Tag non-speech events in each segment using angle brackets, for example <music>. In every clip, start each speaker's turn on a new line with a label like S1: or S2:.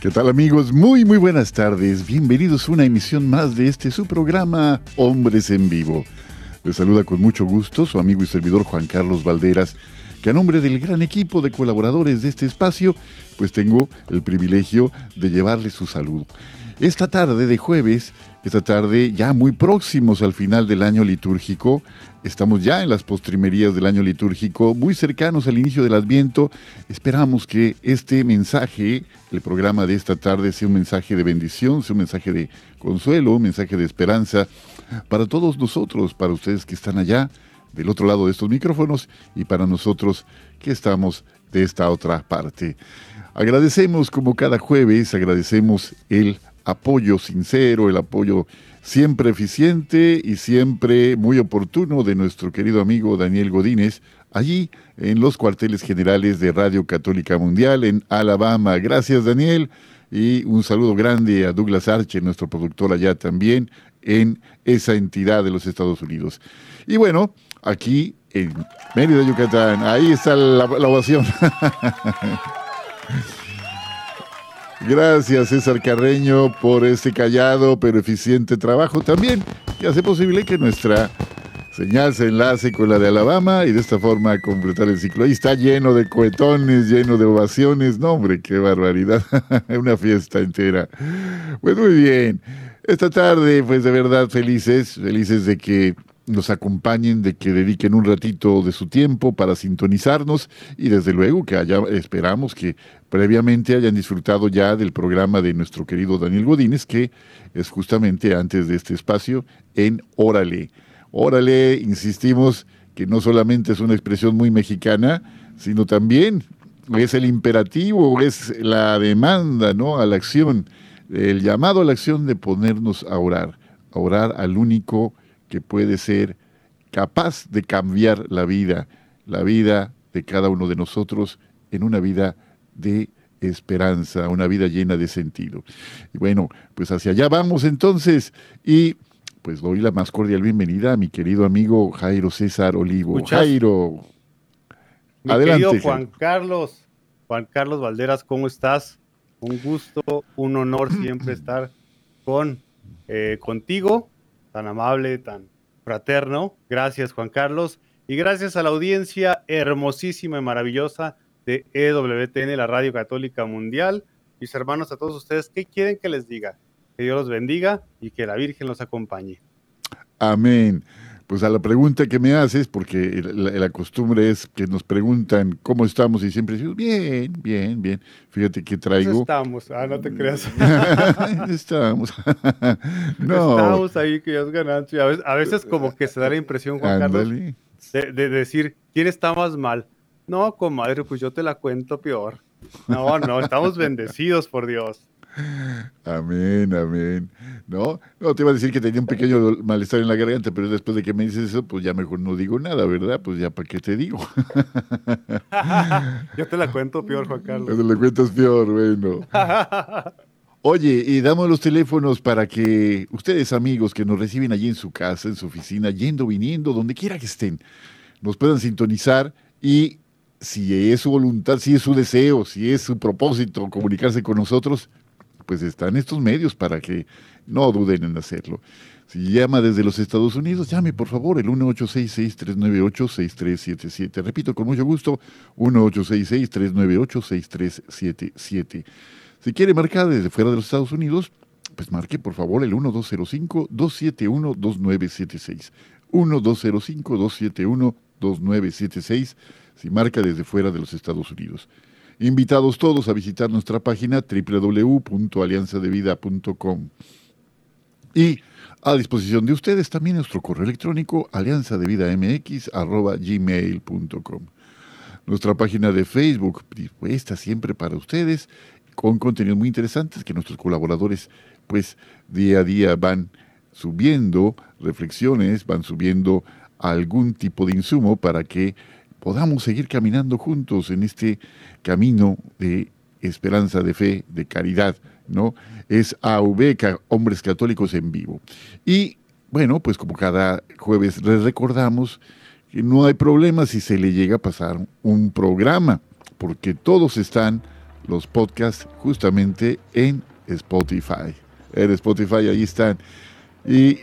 S1: ¿Qué tal amigos? Muy muy buenas tardes. Bienvenidos a una emisión más de este su programa Hombres en Vivo. Les saluda con mucho gusto su amigo y servidor Juan Carlos Valderas, que a nombre del gran equipo de colaboradores de este espacio, pues tengo el privilegio de llevarles su saludo. Esta tarde de jueves, esta tarde ya muy próximos al final del año litúrgico, Estamos ya en las postrimerías del año litúrgico, muy cercanos al inicio del Adviento. Esperamos que este mensaje, el programa de esta tarde, sea un mensaje de bendición, sea un mensaje de consuelo, un mensaje de esperanza para todos nosotros, para ustedes que están allá del otro lado de estos micrófonos y para nosotros que estamos de esta otra parte. Agradecemos como cada jueves, agradecemos el apoyo sincero, el apoyo siempre eficiente y siempre muy oportuno de nuestro querido amigo Daniel Godínez, allí en los cuarteles generales de Radio Católica Mundial en Alabama. Gracias Daniel y un saludo grande a Douglas Arche, nuestro productor allá también en esa entidad de los Estados Unidos. Y bueno, aquí en Mérida, Yucatán, ahí está la ovación. <laughs> Gracias César Carreño por este callado pero eficiente trabajo también que hace posible que nuestra señal se enlace con la de Alabama y de esta forma completar el ciclo. Ahí está lleno de cohetones, lleno de ovaciones. No, hombre, qué barbaridad. <laughs> Una fiesta entera. Pues muy bien. Esta tarde, pues de verdad felices, felices de que nos acompañen, de que dediquen un ratito de su tiempo para sintonizarnos y desde luego que esperamos que previamente hayan disfrutado ya del programa de nuestro querido Daniel Godínez, que es justamente antes de este espacio en Órale. Órale, insistimos que no solamente es una expresión muy mexicana, sino también es el imperativo, es la demanda, ¿no? A la acción, el llamado a la acción de ponernos a orar, a orar al único que puede ser capaz de cambiar la vida, la vida de cada uno de nosotros en una vida de esperanza, una vida llena de sentido. Y bueno, pues hacia allá vamos entonces y pues doy la más cordial bienvenida a mi querido amigo Jairo César Olivo. Jairo,
S2: mi adelante. Querido Juan Carlos, Juan Carlos Valderas, ¿cómo estás? Un gusto, un honor siempre estar con eh, contigo tan amable, tan fraterno. Gracias, Juan Carlos. Y gracias a la audiencia hermosísima y maravillosa de EWTN, la Radio Católica Mundial. Mis hermanos, a todos ustedes, ¿qué quieren que les diga? Que Dios los bendiga y que la Virgen los acompañe.
S1: Amén pues a la pregunta que me haces, porque la, costumbre es que nos preguntan cómo estamos y siempre decimos, bien, bien, bien. Fíjate que traigo...
S2: Estamos, ah, no te creas. <laughs>
S1: estamos. <laughs>
S2: no. Estamos ahí, que ya es ganancia. A veces, como que se da la impresión, Juan Carlos, de, de decir, ¿quién está más mal? No, comadre, pues yo te la cuento peor. No, no, estamos bendecidos por Dios.
S1: Amén, amén. No, no, te iba a decir que tenía un pequeño malestar en la garganta, pero después de que me dices eso, pues ya mejor no digo nada, ¿verdad? Pues ya para qué te digo. <laughs>
S2: Yo te la cuento peor, Juan Carlos.
S1: Te la cuentas peor, bueno. Oye, y damos los teléfonos para que ustedes, amigos, que nos reciben allí en su casa, en su oficina, yendo, viniendo, donde quiera que estén, nos puedan sintonizar y si es su voluntad, si es su deseo, si es su propósito comunicarse con nosotros, pues están estos medios para que no duden en hacerlo. Si llama desde los Estados Unidos, llame por favor el 1866-398-6377. Repito, con mucho gusto, 1866-398-6377. Si quiere marcar desde fuera de los Estados Unidos, pues marque por favor el 1205-271-2976. 1205-271-2976 si marca desde fuera de los Estados Unidos. Invitados todos a visitar nuestra página www.alianzadevida.com. Y a disposición de ustedes también nuestro correo electrónico alianzadevidamx.gmail.com. Nuestra página de Facebook dispuesta siempre para ustedes con contenidos muy interesantes que nuestros colaboradores pues día a día van subiendo reflexiones, van subiendo algún tipo de insumo para que podamos seguir caminando juntos en este camino de esperanza, de fe, de caridad, ¿no? Es AV, Hombres Católicos en Vivo. Y bueno, pues como cada jueves les recordamos que no hay problema si se le llega a pasar un programa, porque todos están los podcasts justamente en Spotify. En Spotify ahí están. Y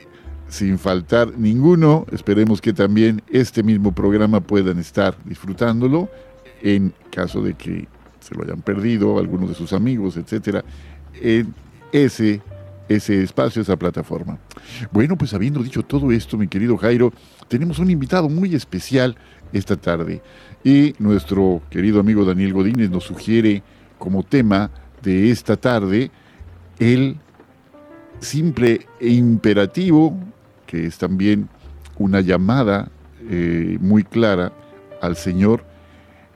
S1: sin faltar ninguno. Esperemos que también este mismo programa puedan estar disfrutándolo en caso de que se lo hayan perdido algunos de sus amigos, etcétera, en ese, ese espacio, esa plataforma. Bueno, pues habiendo dicho todo esto, mi querido Jairo, tenemos un invitado muy especial esta tarde y nuestro querido amigo Daniel Godínez nos sugiere como tema de esta tarde el simple e imperativo que es también una llamada eh, muy clara al Señor.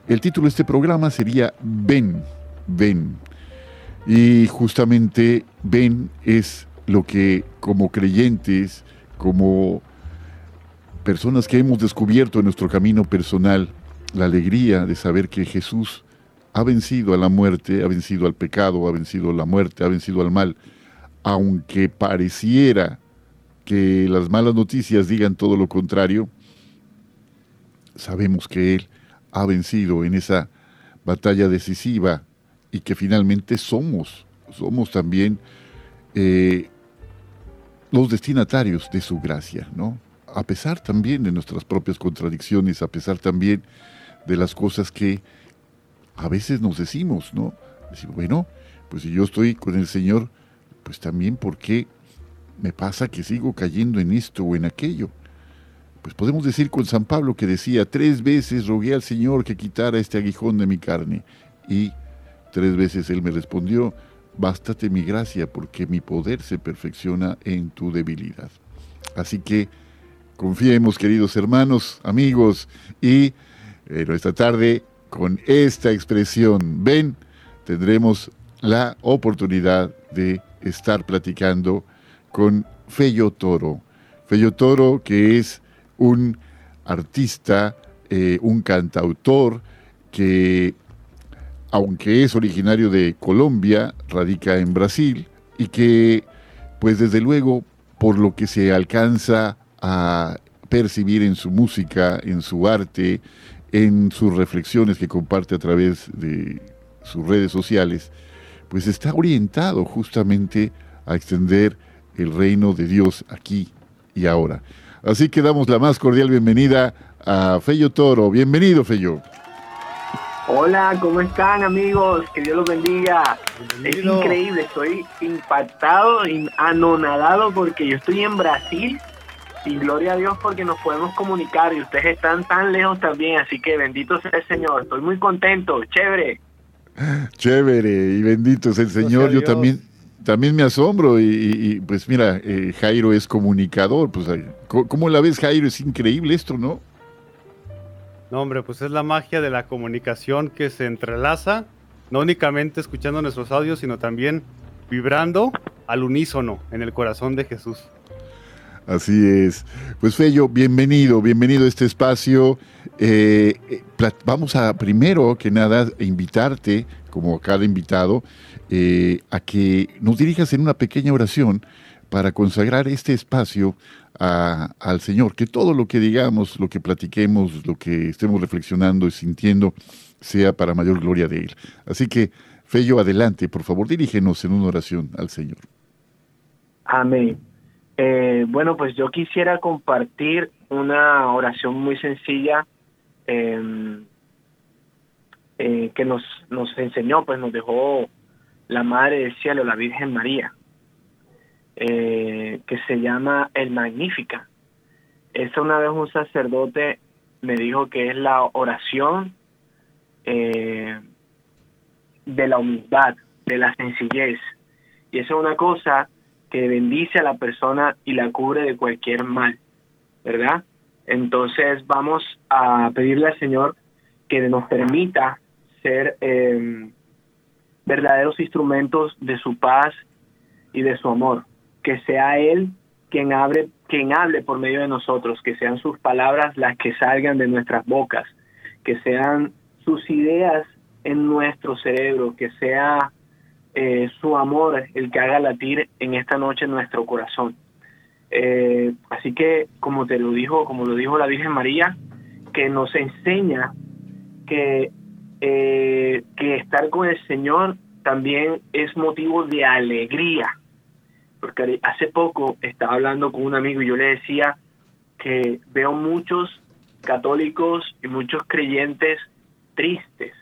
S1: El título de este programa sería Ven, ven. Y justamente ven es lo que como creyentes, como personas que hemos descubierto en nuestro camino personal, la alegría de saber que Jesús ha vencido a la muerte, ha vencido al pecado, ha vencido a la muerte, ha vencido al mal, aunque pareciera que las malas noticias digan todo lo contrario, sabemos que Él ha vencido en esa batalla decisiva y que finalmente somos, somos también eh, los destinatarios de su gracia, ¿no? A pesar también de nuestras propias contradicciones, a pesar también de las cosas que a veces nos decimos, ¿no? Decimos, bueno, pues si yo estoy con el Señor, pues también, ¿por qué me pasa que sigo cayendo en esto o en aquello. Pues podemos decir con San Pablo que decía, tres veces rogué al Señor que quitara este aguijón de mi carne. Y tres veces Él me respondió, bástate mi gracia porque mi poder se perfecciona en tu debilidad. Así que confiemos, queridos hermanos, amigos, y esta tarde con esta expresión, ven, tendremos la oportunidad de estar platicando con Fello Toro. Fello Toro, que es un artista, eh, un cantautor que, aunque es originario de Colombia, radica en Brasil y que, pues desde luego, por lo que se alcanza a percibir en su música, en su arte, en sus reflexiones que comparte a través de sus redes sociales, pues está orientado justamente a extender el reino de Dios aquí y ahora. Así que damos la más cordial bienvenida a Fello Toro. Bienvenido, Fello.
S3: Hola, ¿cómo están amigos? Que Dios los bendiga. Es increíble, estoy impactado, anonadado porque yo estoy en Brasil y gloria a Dios porque nos podemos comunicar y ustedes están tan lejos también, así que bendito sea el Señor. Estoy muy contento, chévere.
S1: Chévere y bendito sea el Señor. Yo también también me asombro y, pues mira, eh, Jairo es comunicador, pues ¿cómo la ves Jairo? Es increíble esto, ¿no?
S2: No, hombre, pues es la magia de la comunicación que se entrelaza, no únicamente escuchando nuestros audios, sino también vibrando al unísono en el corazón de Jesús.
S1: Así es. Pues Fello, bienvenido, bienvenido a este espacio. Eh, eh, vamos a primero que nada invitarte, como a cada invitado, eh, a que nos dirijas en una pequeña oración para consagrar este espacio al Señor, que todo lo que digamos, lo que platiquemos, lo que estemos reflexionando y sintiendo, sea para mayor gloria de Él. Así que, Fello, adelante, por favor, dirígenos en una oración al Señor.
S3: Amén. Eh, bueno, pues yo quisiera compartir una oración muy sencilla em, eh, que nos, nos enseñó, pues nos dejó la Madre del Cielo, la Virgen María. eh, que se llama el Magnífica. Esa una vez un sacerdote me dijo que es la oración eh, de la humildad, de la sencillez. Y esa es una cosa que bendice a la persona y la cubre de cualquier mal, ¿verdad? Entonces vamos a pedirle al Señor que nos permita ser em, verdaderos instrumentos de su paz y de su amor. Que sea Él quien hable, quien hable por medio de nosotros, que sean sus palabras las que salgan de nuestras bocas, que sean sus ideas en nuestro cerebro, que sea eh, su amor el que haga latir en esta noche nuestro corazón. Eh, así que, como te lo dijo, como lo dijo la Virgen María, que nos enseña que, eh, que estar con el Señor también es motivo de alegría. Porque hace poco estaba hablando con un amigo y yo le decía que veo muchos católicos y muchos creyentes tristes,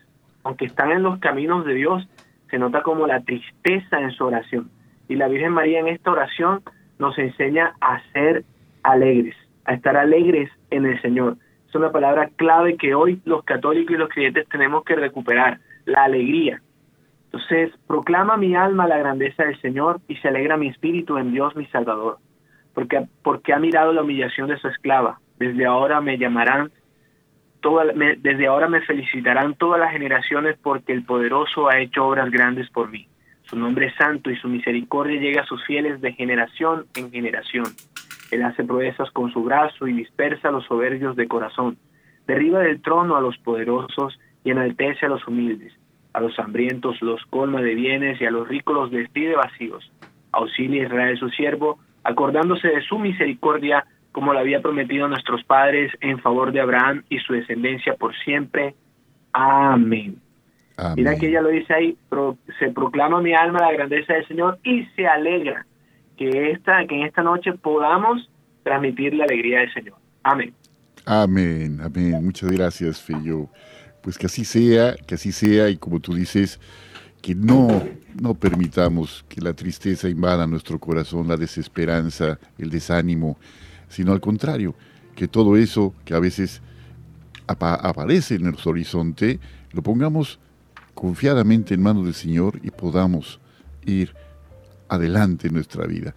S3: aunque están en los caminos de Dios, se nota como la tristeza en su oración. Y la Virgen María en esta oración nos enseña a ser alegres, a estar alegres en el Señor. Es una palabra clave que hoy los católicos y los creyentes tenemos que recuperar, la alegría. Entonces, proclama mi alma la grandeza del Señor y se alegra mi espíritu en Dios mi Salvador, porque, porque ha mirado la humillación de su esclava. Desde ahora me llamarán, desde ahora me felicitarán todas las generaciones porque el poderoso ha hecho obras grandes por mí. Su nombre es santo y su misericordia llega a sus fieles de generación en generación. Él hace proezas con su brazo y dispersa a los soberbios de corazón. Derriba del trono a los poderosos y enaltece a los humildes. A los hambrientos los colma de bienes y a los ricos los despide vacíos. Auxilia a Israel su siervo, acordándose de su misericordia como lo había prometido a nuestros padres en favor de Abraham y su descendencia por siempre. Amén. Mira que ella lo dice ahí, se proclama mi alma la grandeza del Señor y se alegra que, esta, que en esta noche podamos transmitir la alegría del Señor. Amén.
S1: Amén, amén. Muchas gracias, Feyo. Pues que así sea, que así sea y como tú dices, que no, no permitamos que la tristeza invada nuestro corazón, la desesperanza, el desánimo, sino al contrario, que todo eso que a veces aparece en nuestro horizonte, lo pongamos confiadamente en manos del Señor y podamos ir adelante en nuestra vida.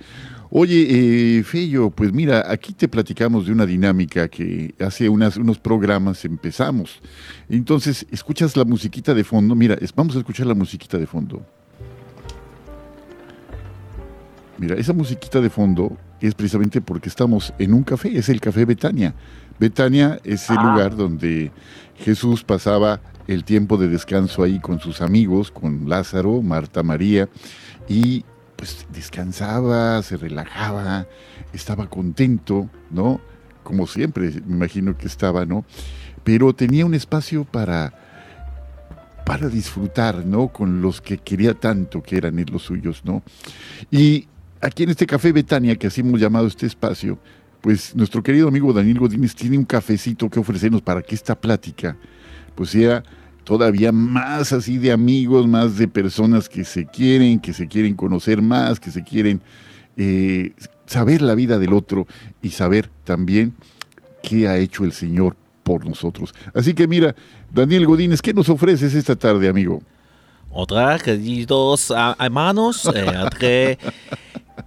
S1: Oye, eh, Feyo, pues mira, aquí te platicamos de una dinámica que hace unas, unos programas empezamos. Entonces, escuchas la musiquita de fondo. Mira, vamos a escuchar la musiquita de fondo. Mira, esa musiquita de fondo es precisamente porque estamos en un café, es el Café Betania. Betania es el ah. lugar donde Jesús pasaba el tiempo de descanso ahí con sus amigos, con Lázaro, Marta, María, y pues descansaba, se relajaba, estaba contento, ¿no? Como siempre, me imagino que estaba, ¿no? Pero tenía un espacio para, para disfrutar, ¿no? Con los que quería tanto, que eran los suyos, ¿no? Y aquí en este Café Betania, que así hemos llamado este espacio, pues nuestro querido amigo Daniel Godínez tiene un cafecito que ofrecernos para que esta plática pues sea todavía más así de amigos, más de personas que se quieren, que se quieren conocer más, que se quieren eh, saber la vida del otro y saber también qué ha hecho el Señor por nosotros. Así que mira, Daniel Godínez, ¿qué nos ofreces esta tarde, amigo?
S4: Otra, queridos hermanos, eh,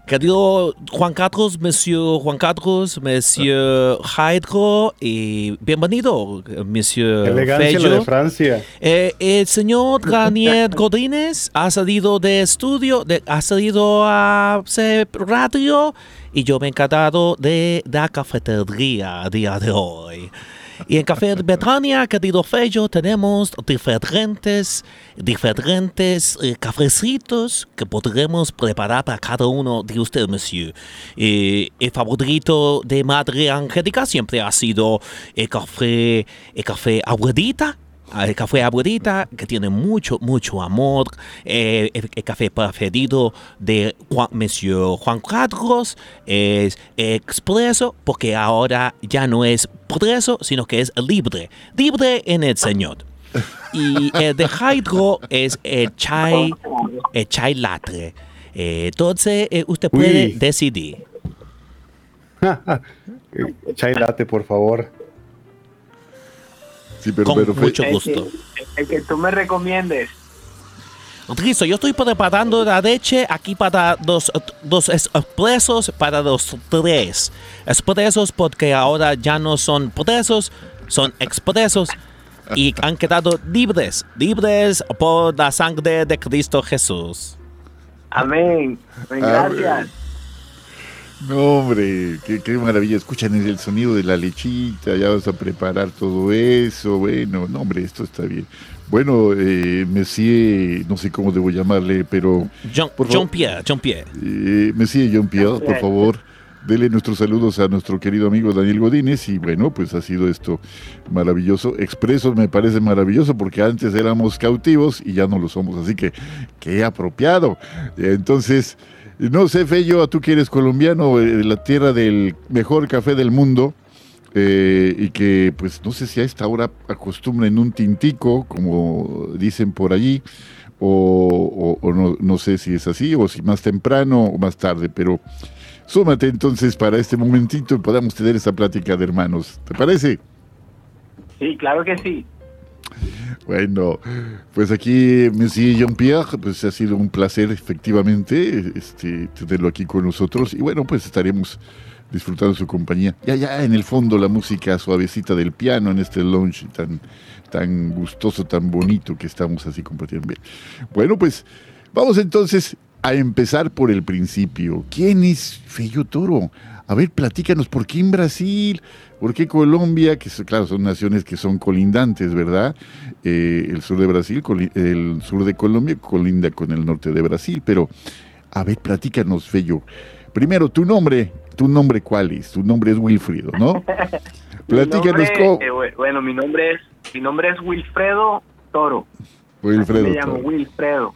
S4: Querido Juan Carlos, Monsieur Juan Carlos, Monsieur Hydro, y bienvenido, Monsieur
S2: Elegancia de Francia.
S4: Eh, el señor Daniel <laughs> Godínez ha salido de estudio, de, ha salido a radio, y yo me he encantado de la cafetería a día de hoy. Y en Café Betania, querido Fello, tenemos diferentes, diferentes eh, cafecitos que podremos preparar para cada uno de ustedes, monsieur. Eh, el favorito de Madre Angélica siempre ha sido el café, el café abuelita el café abuelita que tiene mucho, mucho amor. Eh, el, café preferido de Juan, Monsieur Juan Carlos es expreso porque ahora ya no es preso, sino que es libre. Libre en el Señor. Y el de Hydro es el chai, el chai latte. entonces, usted puede decidir. <laughs>
S2: Chai latte, por favor.
S4: Sí, pero, Con mucho gusto.
S3: El que, tú me recomiendes.
S4: Listo, yo estoy preparando la leche aquí para dos, dos expresos, para los tres expresos, porque ahora ya no son presos, son expresos y <laughs> han quedado libres, libres por la sangre de Cristo Jesús.
S3: Amén. Gracias.
S1: No, hombre, qué, maravilla. Escuchan el sonido de la lechita, ya vas a preparar todo eso. Bueno, no, hombre, esto está bien. Bueno, eh, Monsieur, no sé cómo debo llamarle, pero...
S4: Jean-Pierre, Jean-Pierre.
S1: Eh, Monsieur Jean-Pierre, por favor, dele nuestros saludos a nuestro querido amigo Daniel Godínez. Y bueno, pues ha sido esto maravilloso. Expresos me parece maravilloso porque antes éramos cautivos y ya no lo somos. Así que, qué apropiado. Entonces... No sé, Fello, tú que eres colombiano, de la tierra del mejor café del mundo, eh, y que pues no sé si a esta hora acostumbren un tintico, como dicen por allí, o, no, no, sé si es así, o si más temprano o más tarde, pero súmate entonces para este momentito y podamos tener esa plática de hermanos. ¿Te parece?
S3: Sí, claro que sí.
S1: Bueno, pues aquí, Monsieur Jean-Pierre, pues ha sido un placer efectivamente este, tenerlo aquí con nosotros y bueno, pues estaremos disfrutando su compañía. Ya, ya en el fondo la música suavecita del piano en este lounge tan, tan gustoso, tan bonito que estamos así compartiendo. Bien. Bueno, pues vamos entonces a empezar por el principio. ¿Quién es Feyo Toro? A ver, platícanos, ¿por qué en Brasil? ¿Por qué Colombia? Que claro, son naciones que son colindantes, ¿verdad? Eh, el sur de Brasil, el sur de Colombia colinda con el norte de Brasil, pero a ver, platícanos, Fello. Primero, tu nombre, tu nombre cuál es? Tu nombre es Wilfrido, ¿no? <laughs>
S3: platícanos cómo. Eh, bueno, mi nombre es, mi nombre es Wilfredo Toro.
S1: Wilfredo.
S3: me llamo Wilfredo.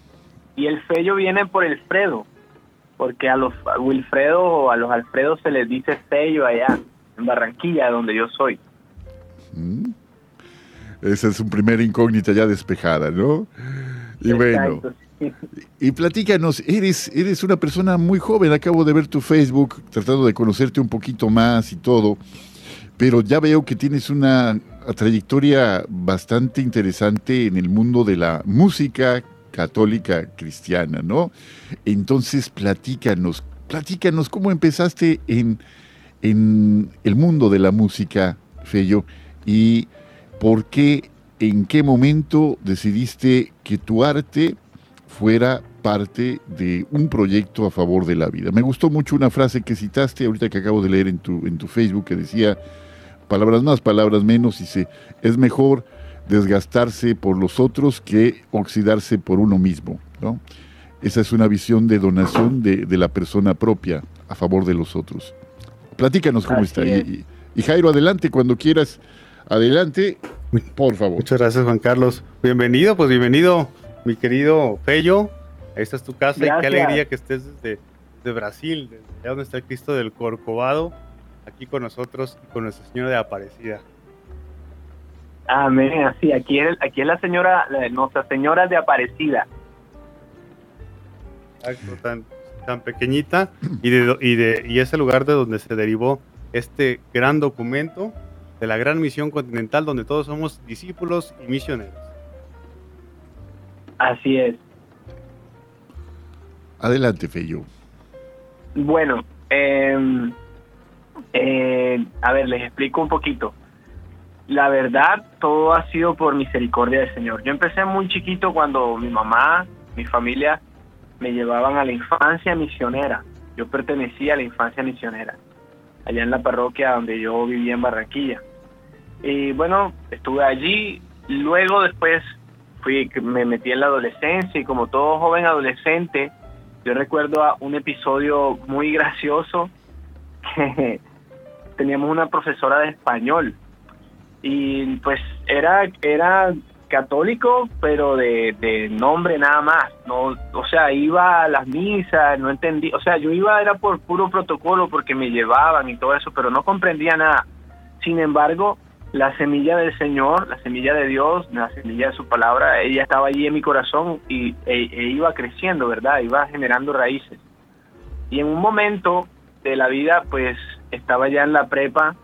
S3: Y el Fello viene por el Fredo porque a los Wilfredo o a los Alfredo se les dice sello allá, en Barranquilla, donde yo soy. Mm.
S1: Esa es un primer incógnita ya despejada, ¿no? Y bueno, y platícanos, eres, eres una persona muy joven, acabo de ver tu Facebook, tratando de conocerte un poquito más y todo, pero ya veo que tienes una trayectoria bastante interesante en el mundo de la música, católica cristiana, ¿no? Entonces, platícanos, platícanos cómo empezaste en, en el mundo de la música, Fello, y por qué, en qué momento decidiste que tu arte fuera parte de un proyecto a favor de la vida. Me gustó mucho una frase que citaste ahorita que acabo de leer en tu, en tu Facebook que decía, palabras más, palabras menos, y dice, es mejor desgastarse por los otros que oxidarse por uno mismo. ¿no? Esa es una visión de donación de, la persona propia a favor de los otros. Platícanos cómo está. Y, Jairo, adelante cuando quieras. Adelante, por favor.
S2: Muchas gracias, Juan Carlos. Bienvenido, pues bienvenido, mi querido Fello. Esta es tu casa y qué alegría que estés desde, Brasil, desde allá donde está el Cristo del Corcovado, aquí con nosotros y con Nuestra Señora de Aparecida.
S3: Amén, así, aquí es, aquí es la señora, Nuestra Señora de Aparecida.
S2: tan, tan pequeñita y, de, y, de, y ese lugar de donde se derivó este gran documento de la gran misión continental donde todos somos discípulos y misioneros.
S3: Así es.
S1: Adelante, Feyo.
S3: Bueno, em, eh, a ver, les explico un poquito la verdad, todo ha sido por misericordia del Señor. Yo empecé muy chiquito cuando mi mamá, mi familia, me llevaban a la infancia misionera. Yo pertenecía a la infancia misionera, allá en la parroquia donde yo vivía en Barranquilla. Y bueno, estuve allí. Luego después fui, me metí en la adolescencia y como todo joven adolescente, yo recuerdo a un episodio muy gracioso <laughs> que teníamos una profesora de español y pues era era católico pero de, nombre nada más no o sea iba a las misas no entendí o sea yo iba era por puro protocolo porque me llevaban y todo eso pero no comprendía nada sin embargo la semilla del Señor, la semilla de Dios, la semilla de su palabra, ella estaba allí en mi corazón y e, e iba creciendo, ¿verdad? Iba generando raíces. Y en un momento de la vida, pues estaba ya en la prepa,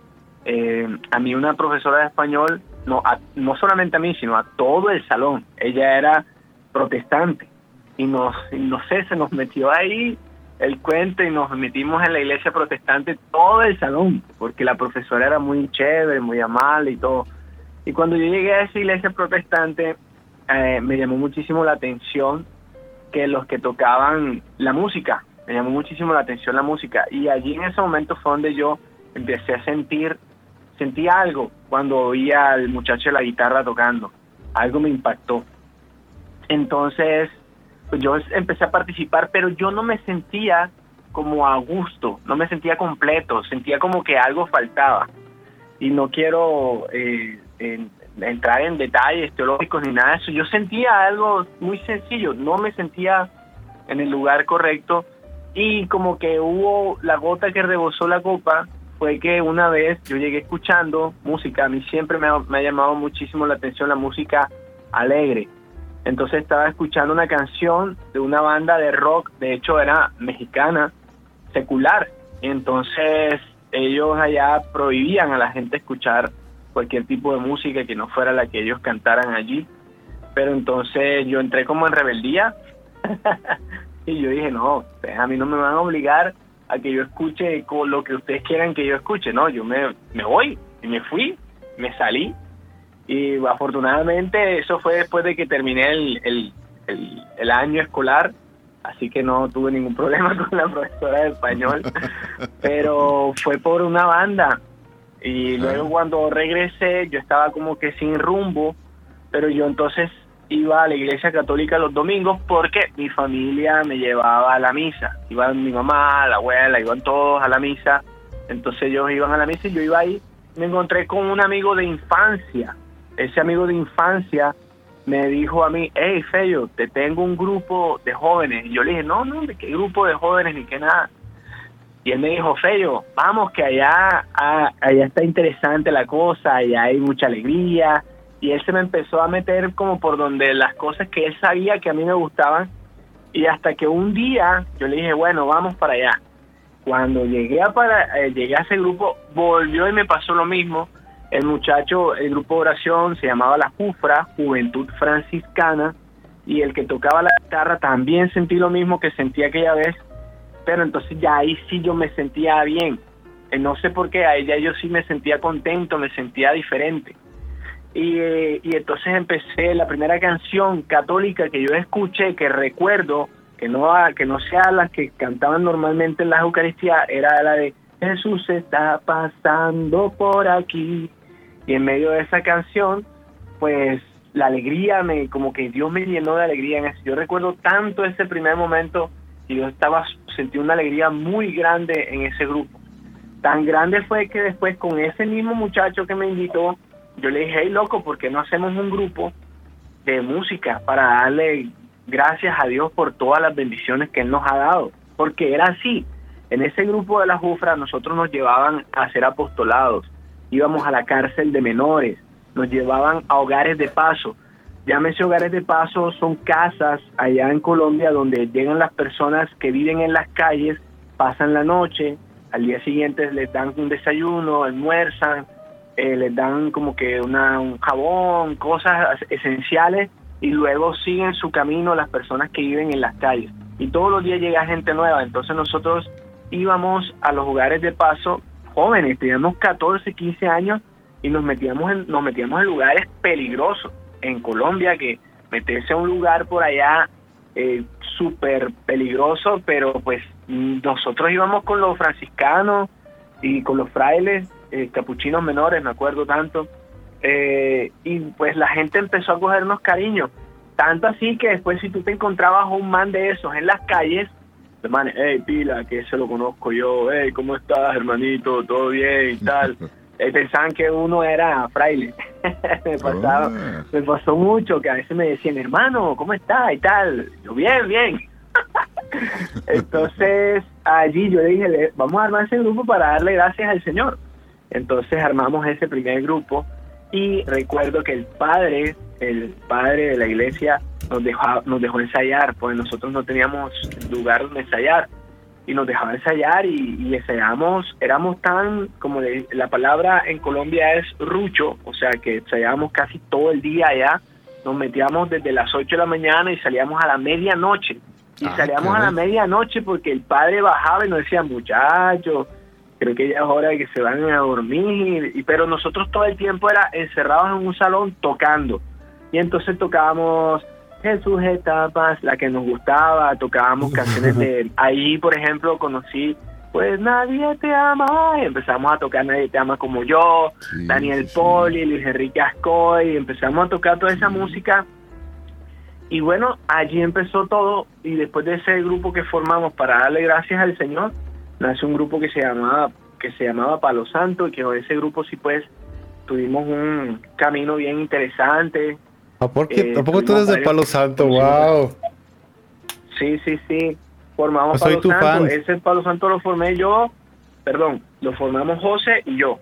S3: eh, a mí una profesora de español, no, no solamente a mí, sino a todo el salón, ella era protestante y nos, no sé, se nos metió ahí el cuento y nos metimos en la iglesia protestante todo el salón, porque la profesora era muy chévere, muy amable y todo. Y cuando yo llegué a esa iglesia protestante, eh, me llamó muchísimo la atención que los que tocaban la música, me llamó muchísimo la atención la música. Y allí en ese momento fue donde yo empecé a sentir, sentí algo cuando oía al muchacho de la guitarra tocando. Algo me impactó. Entonces, pues yo empecé a participar, pero yo no me sentía como a gusto, no me sentía completo, sentía como que algo faltaba. Y no quiero eh, entrar en detalles teológicos ni nada de eso. Yo sentía algo muy sencillo, no me sentía en el lugar correcto y como que hubo la gota que rebosó la copa fue que una vez yo llegué escuchando música, a mí siempre me ha llamado muchísimo la atención la música alegre, entonces estaba escuchando una canción de una banda de rock, de hecho era mexicana, secular. Entonces ellos allá prohibían a la gente escuchar cualquier tipo de música que no fuera la que ellos cantaran allí. Pero entonces yo entré como en rebeldía <laughs> y yo dije, no, a mí no me van a obligar a que yo escuche lo que ustedes quieran que yo escuche, no, yo me, me voy y me fui, me salí. Y afortunadamente eso fue después de que terminé el, el, año escolar, así que no tuve ningún <laughs> problema con la profesora de español, <laughs> pero fue por una banda. Y luego cuando regresé yo estaba como que sin rumbo, pero yo entonces iba a la iglesia católica los domingos porque mi familia me llevaba a la misa. Iban mi mamá, la abuela, iban todos a la misa. Entonces ellos iban a la misa y yo iba ahí. Me encontré con un amigo de infancia ese amigo de infancia me dijo a mí, hey Feyo, te tengo un grupo de jóvenes. Y yo le dije, no, no, ¿de qué grupo de jóvenes ni qué nada? Y él me dijo, Feyo, vamos que allá, ah, allá está interesante la cosa, allá hay mucha alegría. Y él se me empezó a meter como por donde las cosas que él sabía que a mí me gustaban. Y hasta que un día yo le dije, bueno, vamos para allá. Cuando llegué a, para, eh, llegué a ese grupo, volvió y me pasó lo mismo el muchacho, el grupo de oración se llamaba La Jufra, Juventud Franciscana, y el que tocaba la guitarra también sentí lo mismo que sentí aquella vez, pero entonces ya ahí sí yo me sentía bien. Eh, no sé por qué, a ella yo sí me sentía contento, me sentía diferente. Y, eh, y entonces empecé la primera canción católica que yo escuché, que recuerdo, que no, que no sea la que cantaban normalmente en la Eucaristía, era la de Jesús está pasando por aquí. Y en medio de esa canción, pues la alegría, me como que Dios me llenó de alegría en eso. Yo recuerdo tanto ese primer momento y yo estaba, sentí una alegría muy grande en ese grupo. Tan grande fue que después con ese mismo muchacho que me invitó, yo le dije, hey loco, ¿por qué no hacemos un grupo de música para darle gracias a Dios por todas las bendiciones que Él nos ha dado? Porque era así, en ese grupo de la Jufra nosotros nos llevaban a hacer apostolados, íbamos a la cárcel de menores, nos llevaban a hogares de paso. Llámese hogares de paso, son casas allá en Colombia donde llegan las personas que viven en las calles, pasan la noche, al día siguiente les dan un desayuno, almuerzan, eh, les dan como que una, un jabón, cosas esenciales y luego siguen su camino las personas que viven en las calles. Y todos los días llega gente nueva, entonces nosotros íbamos a los hogares de paso jóvenes, teníamos 14, 15 años y nos metíamos en, nos metíamos en lugares peligrosos. En Colombia, que meterse a un lugar por allá eh, súper peligroso, pero pues nosotros íbamos con los franciscanos y con los frailes, eh, capuchinos menores, me acuerdo tanto, eh, y pues la gente empezó a cogernos cariño. Tanto así que después si tú te encontrabas un man de esos en las calles, hermano, hey, pila, que eso lo conozco yo, hey, ¿cómo estás, hermanito? ¿Todo bien y tal? <laughs> Eh, pensaban que uno era fraile. <laughs> me, pasaba, ah. me pasó mucho que a veces me decían, hermano, ¿cómo estás? y tal. Yo, bien, bien. <laughs> Entonces, allí yo le dije, vamos a armar ese grupo para darle gracias al Señor. Entonces armamos ese primer grupo y recuerdo que el padre, el padre de la iglesia nos dejó, nos dejó ensayar, pues nosotros no teníamos lugar donde ensayar y nos dejaba ensayar y, y ensayábamos, éramos tan, como la palabra en Colombia es rucho, o sea que ensayábamos casi todo el día allá, nos metíamos desde las 8 de la mañana y salíamos a la medianoche. Y ah, salíamos a la medianoche porque el padre bajaba y nos decía, muchachos, creo que ya es hora de que se van a dormir. Y, pero nosotros todo el tiempo era encerrados en un salón tocando. Y entonces tocábamos Jesús Etapas, la que nos gustaba, tocábamos <laughs> canciones de ahí, por ejemplo, conocí pues nadie te ama, y empezamos a tocar Nadie te ama como yo, Daniel Poli, Luis Enrique Ascoy, empezamos a tocar toda esa música y bueno, allí empezó todo y después de ese grupo que formamos para darle gracias al Señor, nace un grupo que se llamaba que se llamaba Palo Santo y que con ese grupo sí pues tuvimos un camino bien interesante,
S2: ¿A, por qué, eh, tú eres de Palo Santo? ¡Wow!
S3: Sí, sí, sí. Formamos pues Palo Santo. Ese Palo Santo lo formé yo, perdón, lo formamos José y yo.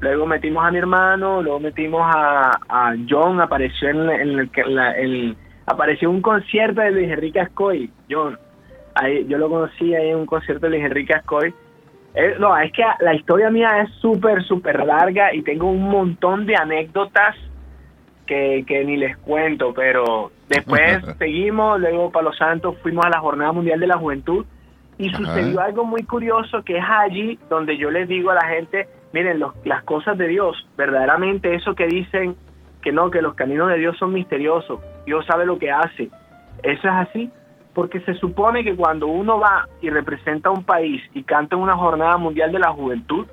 S3: Luego metimos a mi hermano, luego metimos a, a John, apareció en, el, el, apareció un concierto de Luis Enrique Ascoy, John. Ahí, yo lo conocí ahí en un concierto de Luis Enrique Ascoy. Eh, no, es que la historia mía es súper, súper larga y tengo un montón de anécdotas que, ni les cuento, pero después <laughs> seguimos, luego para los Santos fuimos a la Jornada Mundial de la Juventud y sucedió algo muy curioso que es allí donde yo les digo a la gente, miren, las cosas de Dios, verdaderamente eso que dicen que no, que los caminos de Dios son misteriosos, Dios sabe lo que hace, eso es así, porque se supone que cuando uno va y representa a un país y canta en una jornada mundial de la juventud,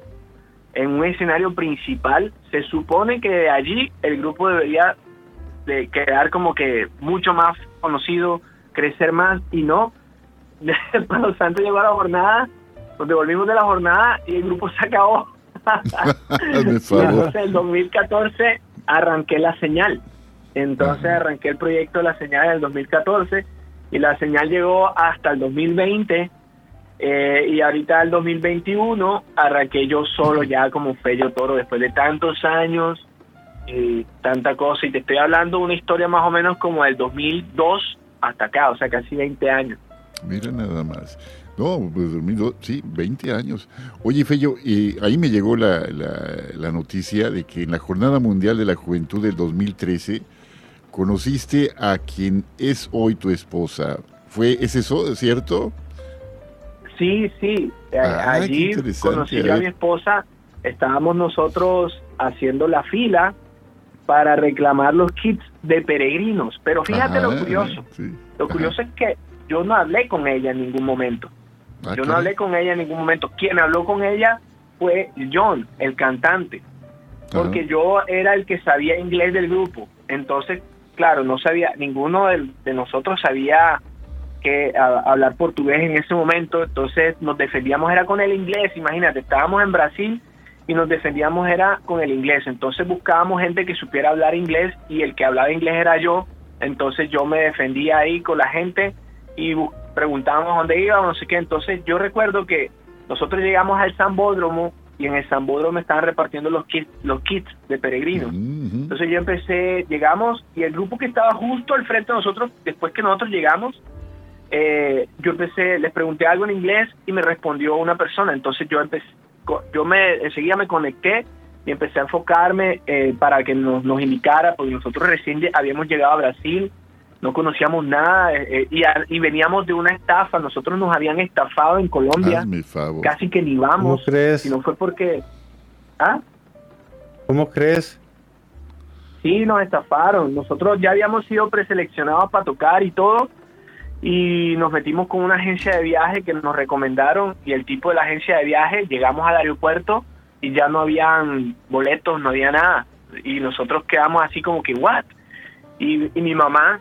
S3: en un escenario principal, se supone que de allí el grupo debería de quedar como que mucho más conocido, crecer más y no. <laughs> Palo Santo llegó a la jornada, nos devolvimos de la jornada y el grupo se acabó. <laughs> Entonces, en 2014 arranqué la señal. Entonces arranqué el proyecto de la señal en el 2014 y la señal llegó hasta el 2020 eh, y ahorita el 2021 arranqué yo solo ya como Fello Toro después de tantos años y tanta cosa. Y te estoy hablando una historia más o menos como del 2002 hasta acá, o sea, casi 20 años.
S1: Mira nada más. No, pues 2002, sí, 20 años. Oye, Fello, y ahí me llegó la, la, noticia de que en la Jornada Mundial de la Juventud del 2013 conociste a quien es hoy tu esposa. ¿Fue, ¿Es eso, cierto?
S3: Sí, sí. Ah, allí conocí a mi esposa. Estábamos nosotros haciendo la fila para reclamar los kits de peregrinos. Pero fíjate lo curioso. Lo curioso es que yo no hablé con ella en ningún momento. Ah, yo no hablé con ella en ningún momento. Quien habló con ella fue John, el cantante. Porque yo era el que sabía inglés del grupo. Entonces, claro, no sabía, ninguno de nosotros sabía que hablar portugués en ese momento, entonces nos defendíamos era con el inglés, imagínate, estábamos en Brasil y nos defendíamos era con el inglés, entonces buscábamos gente que supiera hablar inglés y el que hablaba inglés era yo, entonces yo me defendía ahí con la gente y preguntábamos dónde íbamos, no sé qué, entonces yo recuerdo que nosotros llegamos al Zambódromo y en el Zambódromo estaban repartiendo los kits, los kits de peregrinos. Entonces yo empecé, llegamos y el grupo que estaba justo al frente de nosotros, después que nosotros llegamos, eh, yo empecé, les pregunté algo en inglés y me respondió una persona, entonces yo empecé, yo me enseguida me conecté y empecé a enfocarme eh, para que nos, nos indicara, porque nosotros recién habíamos llegado a Brasil, no conocíamos nada eh, y, y, veníamos de una estafa, nosotros nos habían estafado en Colombia, casi que ni vamos,
S2: ¿Cómo crees?
S3: y no fue porque... ¿Ah?
S2: ¿Cómo crees?
S3: Sí, nos estafaron, nosotros ya habíamos sido preseleccionados para tocar y todo, y nos metimos con una agencia de viaje que nos recomendaron y el tipo de la agencia de viaje, llegamos al aeropuerto y ya no habían boletos, no había nada. Y nosotros quedamos así como que, ¿what? Y, y mi mamá,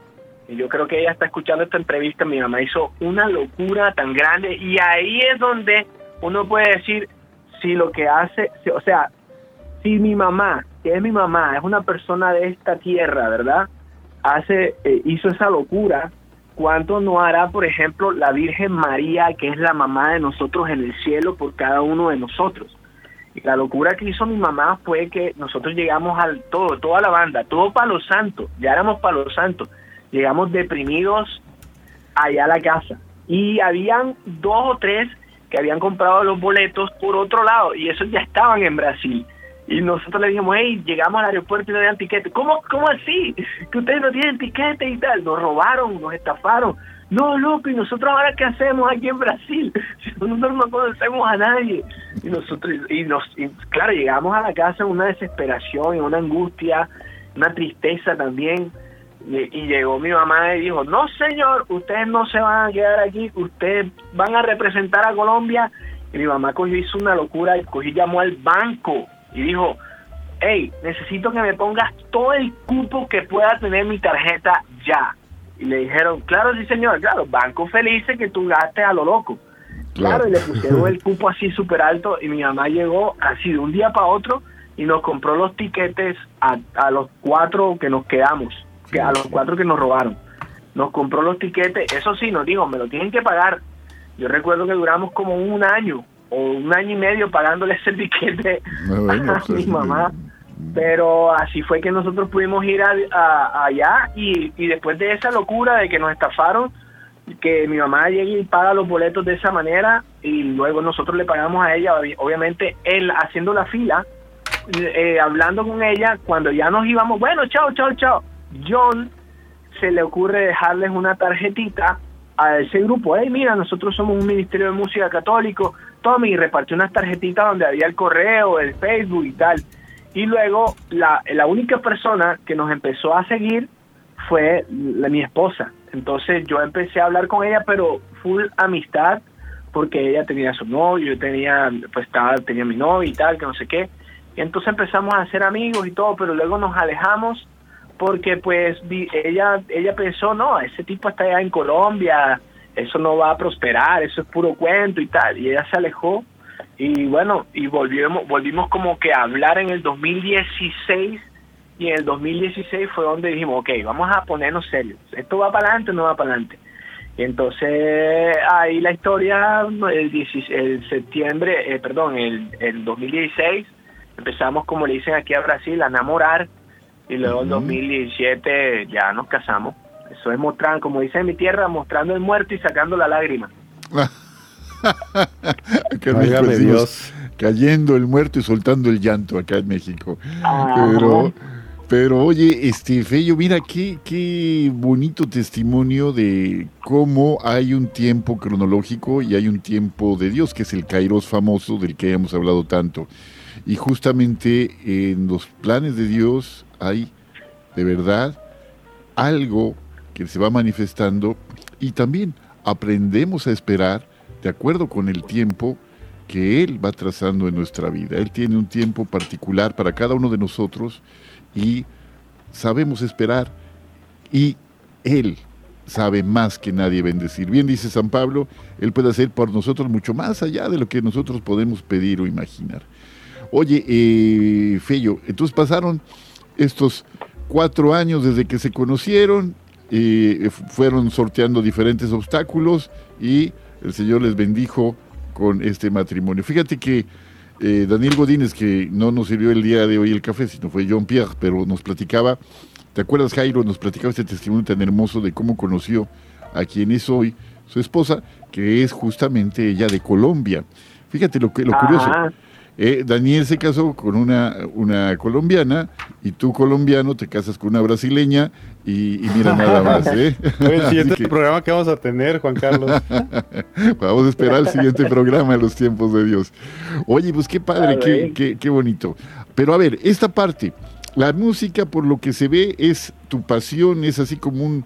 S3: y yo creo que ella está escuchando esta entrevista, mi mamá hizo una locura tan grande y ahí es donde uno puede decir si lo que hace, o sea, si mi mamá, que es mi mamá, es una persona de esta tierra, ¿verdad? Hace, eh, hizo esa locura, ¿Cuánto no hará, por ejemplo, la Virgen María, que es la mamá de nosotros en el cielo, por cada uno de nosotros? la locura que hizo mi mamá fue que nosotros llegamos al todo, toda la banda, todo Palo Santo, ya éramos Palo Santo, llegamos deprimidos allá a la casa y habían dos o tres que habían comprado los boletos por otro lado y esos ya estaban en Brasil. Y nosotros le dijimos, hey, llegamos al aeropuerto y no habían tiquete. ¿Cómo, ¿Cómo así? <laughs> Que ustedes no tienen tiquete y tal. Nos robaron, nos estafaron. No, loco, ¿y nosotros ahora qué hacemos aquí en Brasil? <laughs> Si nosotros no conocemos a nadie. Y nosotros, y nos, claro, llegamos a la casa en una desesperación, en una angustia, una tristeza también. Y, llegó mi mamá y dijo, no señor, ustedes no se van a quedar aquí, ustedes van a representar a Colombia. Y mi mamá cogió, hizo una locura y cogió, llamó al banco y dijo, hey, necesito que me pongas todo el cupo que pueda tener mi tarjeta ya. Y le dijeron, claro, sí señor, claro, banco felices que tú gastes a lo loco. Claro, y le pusieron el <laughs> cupo así súper alto y mi mamá llegó así de un día para otro y nos compró los tiquetes a, a los cuatro que nos quedamos que a los cuatro que nos robaron. Nos compró los tiquetes, eso sí, nos dijo, me lo tienen que pagar. Yo recuerdo que duramos como un año o un año y medio pagándole <laughs> ese tiquete a mi mamá. Pero así fue que nosotros pudimos ir allá y, y después de esa locura de que nos estafaron, que mi mamá llegue y paga los boletos de esa manera y luego nosotros le pagamos a ella, obviamente él haciendo la fila, eh, hablando con ella, cuando ya nos íbamos, bueno, chao, chao, chao John se le ocurre dejarles una tarjetita a ese grupo. Hey, mira, nosotros somos un ministerio de música católico. Tome y repartió unas tarjetitas donde había el correo, el Facebook y tal. Y luego la, la única persona que nos empezó a seguir fue la, mi esposa. Entonces yo empecé a hablar con ella, pero full amistad, porque ella tenía su novio, yo tenía, pues estaba, tenía mi novio y tal, que no sé qué. Y entonces empezamos a ser amigos y todo, pero luego nos alejamos porque pues ella ella pensó, no, ese tipo está allá en Colombia, eso no va a prosperar, eso es puro cuento y tal, y ella se alejó y bueno, y volvimos volvimos como que a hablar en el 2016 y en el 2016 fue donde dijimos, ok, vamos a ponernos serios, esto va para adelante no va para adelante. Y entonces ahí la historia, el, el septiembre, eh, perdón, el, el 2016, empezamos como le dicen aquí a Brasil, a enamorar y luego en 2017 ya nos casamos. Eso es mostrar, como dice en mi tierra, mostrando el muerto y sacando la lágrima. <laughs>
S1: Dios. Cayendo el muerto y soltando el llanto acá en México. Pero, pero oye, este Fello, mira qué, qué bonito testimonio de cómo hay un tiempo cronológico y hay un tiempo de Dios, que es el Kairos famoso del que hemos hablado tanto. Y justamente en los planes de Dios hay de verdad algo que se va manifestando y también aprendemos a esperar de acuerdo con el tiempo que Él va trazando en nuestra vida. Él tiene un tiempo particular para cada uno de nosotros y sabemos esperar y Él sabe más que nadie bendecir. Bien dice San Pablo, Él puede hacer por nosotros mucho más allá de lo que nosotros podemos pedir o imaginar. Oye, eh, Fello, entonces pasaron estos cuatro años desde que se conocieron, y fueron sorteando diferentes obstáculos y el Señor les bendijo con este matrimonio. Fíjate que eh, Daniel Godínez, que no nos sirvió el día de hoy el café, sino fue John Pierre, pero nos platicaba, ¿te acuerdas Jairo? Nos platicaba este testimonio tan hermoso de cómo conoció a quien es hoy su esposa, que es justamente ella de Colombia. Fíjate lo, que, lo curioso. Eh, Daniel se casó con una, una colombiana y tú colombiano te casas con una brasileña y, mira nada más. <laughs> ¿eh?
S2: el siguiente programa que vamos a tener, Juan Carlos. <laughs>
S1: vamos a esperar el siguiente programa en los tiempos de Dios. Oye, pues qué padre, qué, qué, qué bonito. Pero a ver, esta parte, la música por lo que se ve es tu pasión, es así como un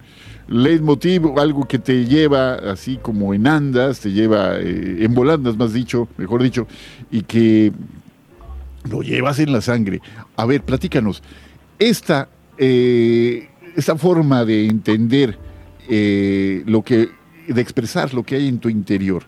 S1: leitmotiv, algo que te lleva así como en andas, te lleva eh, en volandas, más dicho, mejor dicho, y que lo llevas en la sangre. A ver, platícanos, esta, eh, esta forma de entender eh, lo que, de expresar lo que hay en tu interior,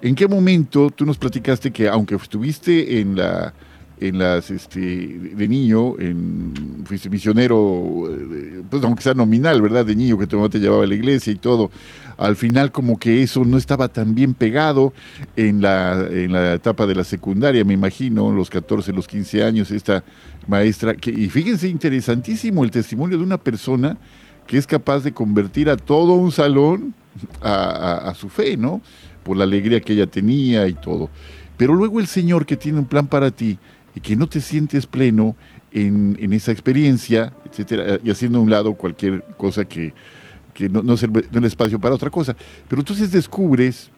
S1: ¿en qué momento tú nos platicaste que aunque estuviste en la en las este, de niño, en, fuiste misionero, eh, pues aunque sea nominal, ¿verdad? De niño que tu mamá te llevaba a la iglesia y todo. Al final como que eso no estaba tan bien pegado en la, en la etapa de la secundaria, me imagino, los 14, los 15 años, esta maestra. Y fíjense, interesantísimo el testimonio de una persona que es capaz de convertir a todo un salón a su fe, ¿no? Por la alegría que ella tenía y todo. Pero luego el Señor que tiene un plan para ti, y que no te sientes pleno en, en esa experiencia, etcétera, y haciendo a un lado cualquier cosa que, que no, no el espacio para otra cosa. Pero entonces descubres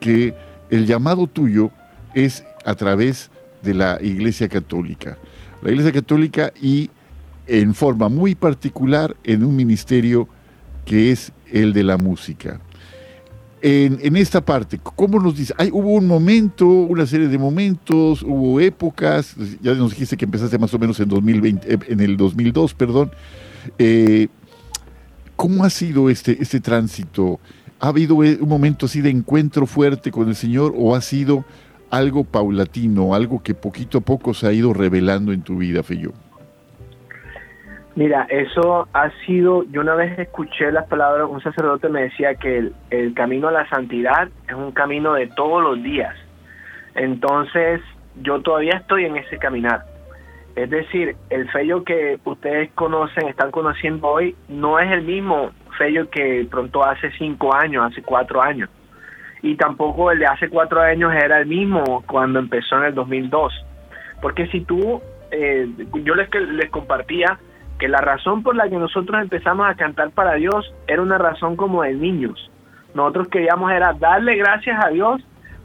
S1: que el llamado tuyo es a través de la Iglesia Católica. La Iglesia Católica y en forma muy particular en un ministerio que es el de la música en, esta parte, ¿cómo nos dice? Hay, hubo un momento, una serie de momentos, hubo épocas, ya nos dijiste que empezaste más o menos en, 2020, eh, en el 2002, perdón. Eh, ¿Cómo ha sido este, este tránsito? ¿Ha habido eh, un momento así de encuentro fuerte con el Señor o ha sido algo paulatino, algo que poquito a poco se ha ido revelando en tu vida, Feyo?
S3: Mira, eso ha sido, yo una vez escuché las palabras, un sacerdote me decía que el, camino a la santidad es un camino de todos los días. Entonces, yo todavía estoy en ese caminar. Es decir, el fello que ustedes conocen, están conociendo hoy, no es el mismo fello que pronto hace cinco años, hace cuatro años. Y tampoco el de hace cuatro años era el mismo cuando empezó en el 2002. Porque si tú, eh, yo les, les compartía, que la razón por la que nosotros empezamos a cantar para Dios era una razón como de niños. Nosotros queríamos era darle gracias a Dios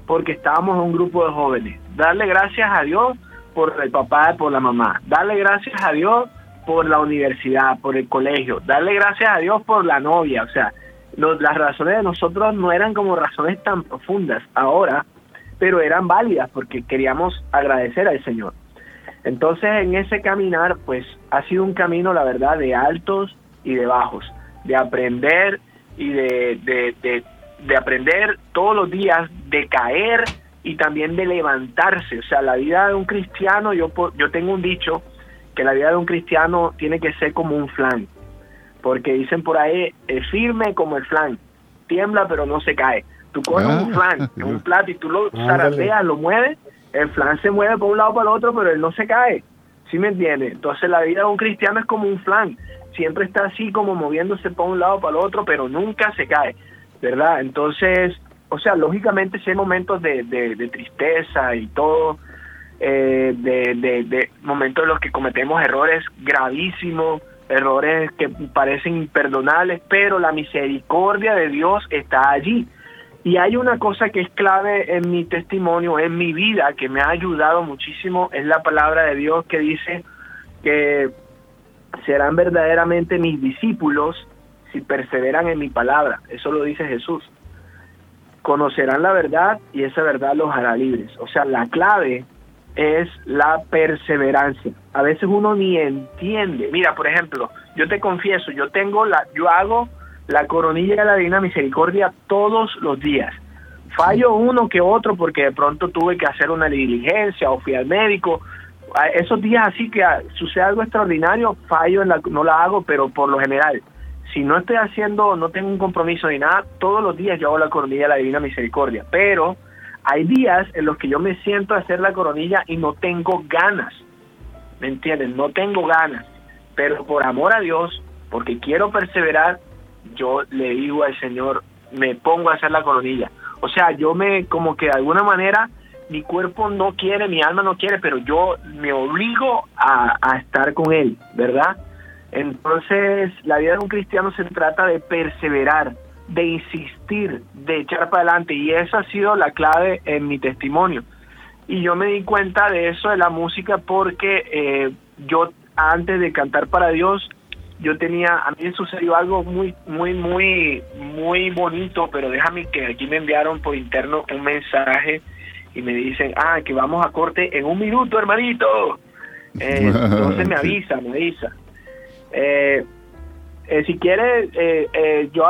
S3: porque estábamos en un grupo de jóvenes, darle gracias a Dios por el papá, por la mamá, darle gracias a Dios por la universidad, por el colegio, darle gracias a Dios por la novia, o sea, las razones de nosotros no eran como razones tan profundas ahora, pero eran válidas porque queríamos agradecer al Señor. Entonces en ese caminar pues ha sido un camino la verdad de altos y de bajos, de aprender y de, de, aprender todos los días, de caer y también de levantarse. O sea, la vida de un cristiano, yo, yo tengo un dicho que la vida de un cristiano tiene que ser como un flan, porque dicen por ahí, es firme como el flan, tiembla pero no se cae. Tú coges un ah. flan <laughs> un plato y tú lo zarandeas, lo mueves el flan se mueve por un lado para el otro, pero él no se cae. ¿Sí me entiende? Entonces la vida de un cristiano es como un flan. Siempre está así como moviéndose por un lado para el otro, pero nunca se cae. ¿Verdad? Entonces, o sea, lógicamente si hay momentos de, de, tristeza y todo, eh, de, de, momentos en los que cometemos errores gravísimos, errores que parecen imperdonables, pero la misericordia de Dios está allí. Y hay una cosa que es clave en mi testimonio, en mi vida, que me ha ayudado muchísimo, es la palabra de Dios que dice que serán verdaderamente mis discípulos si perseveran en mi palabra. Eso lo dice Jesús. Conocerán la verdad y esa verdad los hará libres. O sea, la clave es la perseverancia. A veces uno ni entiende. Mira, por ejemplo, yo te confieso, yo tengo la, yo hago la coronilla de la Divina Misericordia todos los días. Fallo uno que otro porque de pronto tuve que hacer una diligencia o fui al médico. Esos días así que sucede algo extraordinario, fallo, en la, no la hago, pero por lo general, si no estoy haciendo, no tengo un compromiso ni nada, todos los días yo hago la coronilla de la Divina Misericordia. Pero hay días en los que yo me siento a hacer la coronilla y no tengo ganas. ¿Me entienden? No tengo ganas. Pero por amor a Dios, porque quiero perseverar, yo le digo al Señor, me pongo a hacer la coronilla. O sea, yo me, como que de alguna manera, mi cuerpo no quiere, mi alma no quiere, pero yo me obligo a, estar con Él, ¿verdad? Entonces, la vida de un cristiano se trata de perseverar, de insistir, de echar para adelante, y esa ha sido la clave en mi testimonio. Y yo me di cuenta de eso de la música porque eh, yo antes de cantar para Dios yo tenía, a mí me sucedió algo muy, muy, muy, muy bonito, pero déjame que aquí me enviaron por interno un mensaje y me dicen, ah, que vamos a corte en un minuto, hermanito. Eh, <laughs> entonces me avisa, me avisa. Eh, eh, si quiere, yo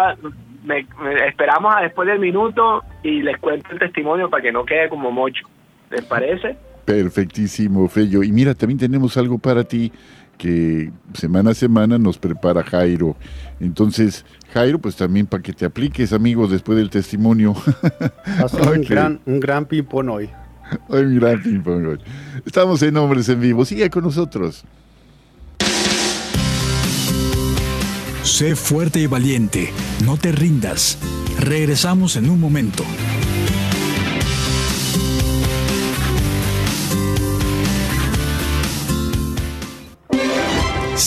S3: me, esperamos a después del minuto y les cuento el testimonio para que no quede como mocho. ¿Les parece?
S1: Perfectísimo, Fello. Y mira, también tenemos algo para ti que semana a semana nos prepara Jairo. Entonces, Jairo, pues también para que te apliques, amigos, después del testimonio.
S2: Va a ser un <laughs> gran, un gran ping-pong hoy.
S1: Un gran ping-pong hoy. Estamos en Hombres en Vivo. Sigue con nosotros.
S5: Sé fuerte y valiente. No te rindas. Regresamos en un momento.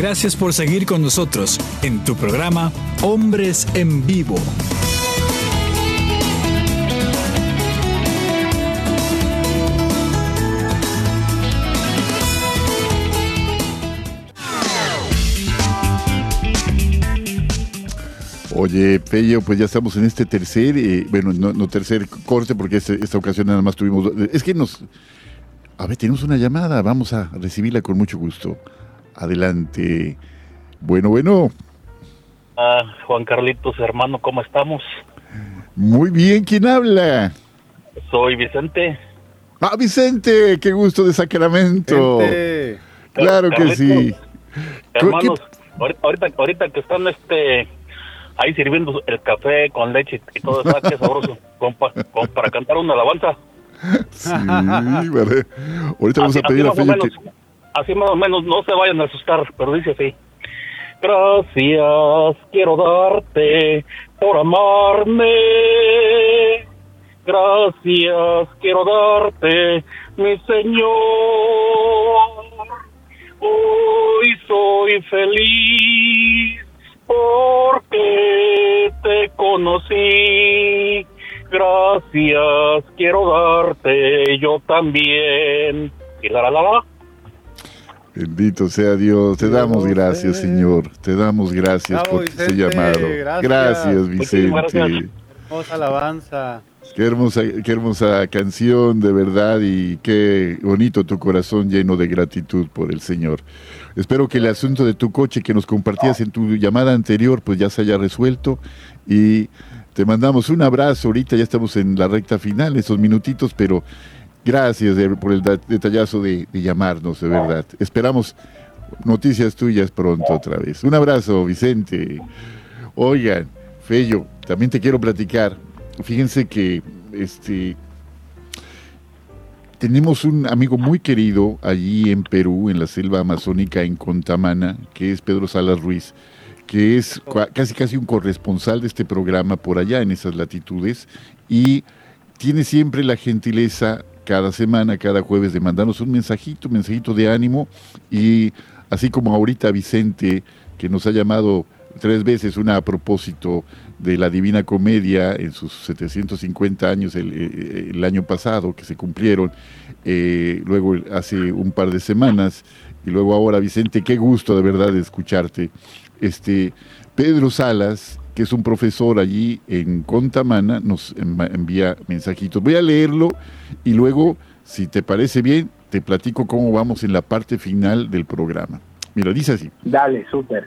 S5: Gracias por seguir con nosotros en tu programa Hombres en Vivo.
S1: Oye, Pello, pues ya estamos en este tercer, eh, bueno, no, tercer corte, porque este, esta ocasión nada más tuvimos. Es que nos. A ver, tenemos una llamada, vamos a recibirla con mucho gusto. Adelante. Bueno, bueno.
S6: Ah, Juan Carlitos, hermano, ¿cómo estamos?
S1: Muy bien, ¿quién habla?
S6: Soy Vicente.
S1: Ah, Vicente, qué gusto de Sacramento. Claro que sí.
S6: Hermanos, ahorita, ahorita que están este ahí sirviendo el café con leche y todo eso, qué sabroso, <laughs> para cantar una alabanza.
S1: Sí, vale. Ahorita vamos a pedir a Feña que
S6: así más o menos, no se vayan a asustar, pero dice así. Gracias quiero darte por amarme. Gracias quiero darte, mi Señor. Hoy soy feliz porque te conocí. Gracias quiero darte yo también. Y la la la la.
S1: Bendito sea Dios. Te damos gracias, Señor. Te damos gracias por este llamado. Gracias, Vicente.
S2: Hermosa alabanza.
S1: Qué hermosa, qué hermosa canción, de verdad, y qué bonito tu corazón lleno de gratitud por el Señor. Espero que el asunto de tu coche que nos compartías en tu llamada anterior, pues ya se haya resuelto. Y te mandamos un abrazo. Ahorita ya estamos en la recta final, esos minutitos, pero Gracias por el detallazo de, llamarnos, de verdad. Esperamos noticias tuyas pronto otra vez. Un abrazo, Vicente. Oigan, Fello, también te quiero platicar. Fíjense que este tenemos un amigo muy querido allí en Perú, en la selva amazónica, en Contamana, que es Pedro Salas Ruiz, que es casi casi un corresponsal de este programa por allá en esas latitudes y tiene siempre la gentileza cada semana, cada jueves, de mandarnos un mensajito, un mensajito de ánimo y así como ahorita Vicente, que nos ha llamado tres veces una a propósito de la Divina Comedia en sus 750 años el, eh, el año pasado que se cumplieron, eh, luego hace un par de semanas y luego ahora Vicente, qué gusto de verdad de escucharte. Este Pedro Salas que es un profesor allí en Contamana, nos envía mensajitos. Voy a leerlo y luego, si te parece bien, te platico cómo vamos en la parte final del programa. Mira, dice así.
S3: Dale, súper.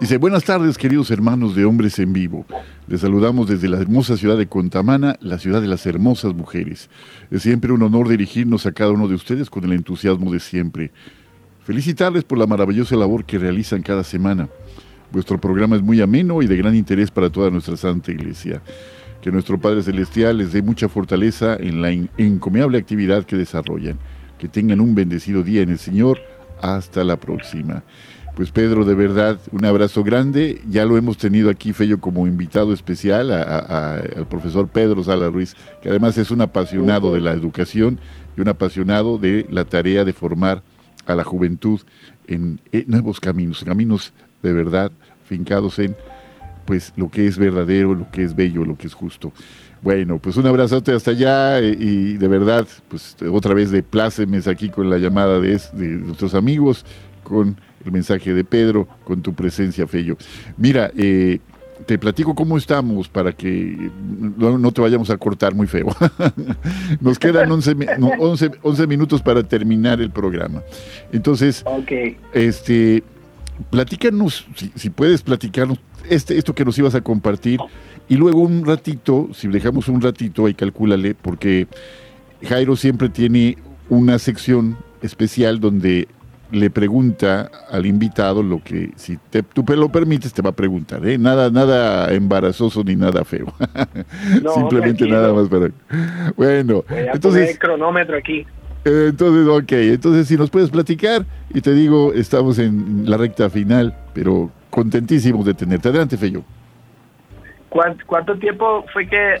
S1: Dice, buenas tardes queridos hermanos de Hombres en Vivo. Les saludamos desde la hermosa ciudad de Contamana, la ciudad de las hermosas mujeres. Es siempre un honor dirigirnos a cada uno de ustedes con el entusiasmo de siempre. Felicitarles por la maravillosa labor que realizan cada semana. Vuestro programa es muy ameno y de gran interés para toda nuestra Santa Iglesia. Que nuestro Padre Celestial les dé mucha fortaleza en la encomiable actividad que desarrollan. Que tengan un bendecido día en el Señor. Hasta la próxima. Pues Pedro, de verdad, un abrazo grande. Ya lo hemos tenido aquí, Fello, como invitado especial al profesor Pedro Sala Ruiz, que además es un apasionado de la educación y un apasionado de la tarea de formar a la juventud en nuevos caminos, caminos de verdad fincados en pues lo que es verdadero, lo que es bello, lo que es justo. Bueno, pues un abrazote hasta allá eh, y de verdad, pues otra vez de plácemes aquí con la llamada de, de nuestros amigos, con el mensaje de Pedro, con tu presencia, Fello. Mira, eh, te platico cómo estamos para que no, te vayamos a cortar muy feo. <laughs> Nos quedan 11, 11, minutos para terminar el programa. Entonces, este, platícanos, si, si puedes platicarnos este, esto que nos ibas a compartir y luego un ratito, si dejamos un ratito, ahí calcúlale, porque Jairo siempre tiene una sección especial donde le pregunta al invitado lo que, si te, tú lo permites, te va a preguntar, ¿eh? Nada, nada embarazoso ni nada feo. <laughs> Simplemente nada más para... Bueno, entonces...
S3: el cronómetro aquí.
S1: Entonces, ok, entonces si nos puedes platicar, y te digo, estamos en la recta final, pero contentísimos de tenerte. Adelante, Feyo.
S3: ¿Cuánto, tiempo fue que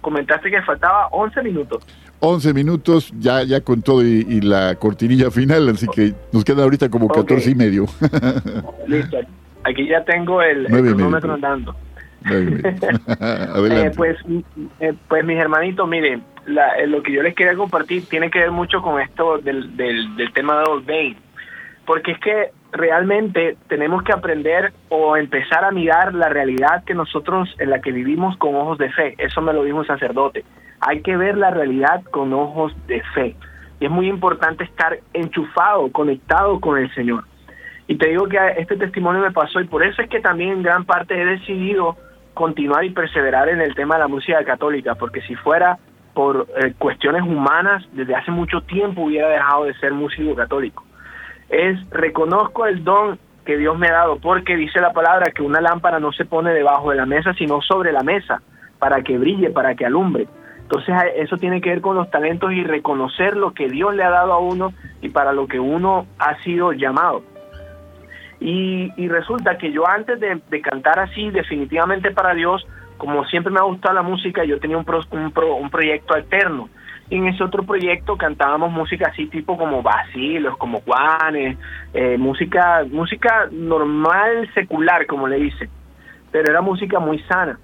S3: comentaste que faltaba? 11 minutos.
S1: 11 minutos, ya, ya con todo y, la cortinilla final, así que nos queda ahorita como 14 y medio. <laughs>
S3: Listo, aquí ya tengo el, cronómetro andando. <laughs> eh, pues, eh, pues mis hermanitos, miren, eh, lo que yo les quería compartir tiene que ver mucho con esto del, del, del tema de Old Bay, porque es que realmente tenemos que aprender o empezar a mirar la realidad que nosotros en la que vivimos con ojos de fe. Eso me lo dijo un sacerdote. Hay que ver la realidad con ojos de fe. Y es muy importante estar enchufado, conectado con el Señor. Y te digo que este testimonio me pasó y por eso es que también en gran parte he decidido continuar y perseverar en el tema de la música católica, porque si fuera por eh, cuestiones humanas, desde hace mucho tiempo hubiera dejado de ser músico católico es reconozco el don que Dios me ha dado, porque dice la palabra que una lámpara no se pone debajo de la mesa, sino sobre la mesa, para que brille, para que alumbre. Entonces eso tiene que ver con los talentos y reconocer lo que Dios le ha dado a uno y para lo que uno ha sido llamado. Y, resulta que yo antes de, cantar así definitivamente para Dios, como siempre me ha gustado la música, yo tenía un, un, un proyecto alterno en ese otro proyecto cantábamos música así tipo como vacilos, como Juanes, eh, música, música normal, secular, como le dicen, pero era música muy sana.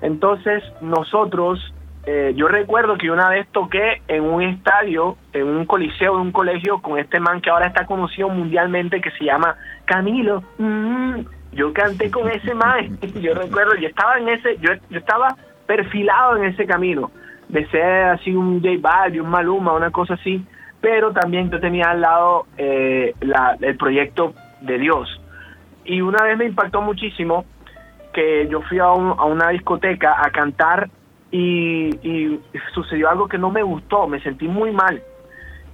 S3: Entonces nosotros, eh, yo recuerdo que una vez toqué en un estadio, en un coliseo de un colegio con este man que ahora está conocido mundialmente que se llama Camilo. Mm, yo canté con ese man, <laughs> yo recuerdo, yo estaba en ese, yo, estaba perfilado en ese camino de ser así un J Balvin, un Maluma, una cosa así, pero también yo tenía al lado eh, el proyecto de Dios. Y una vez me impactó muchísimo que yo fui a, una discoteca a cantar y, sucedió algo que no me gustó, me sentí muy mal.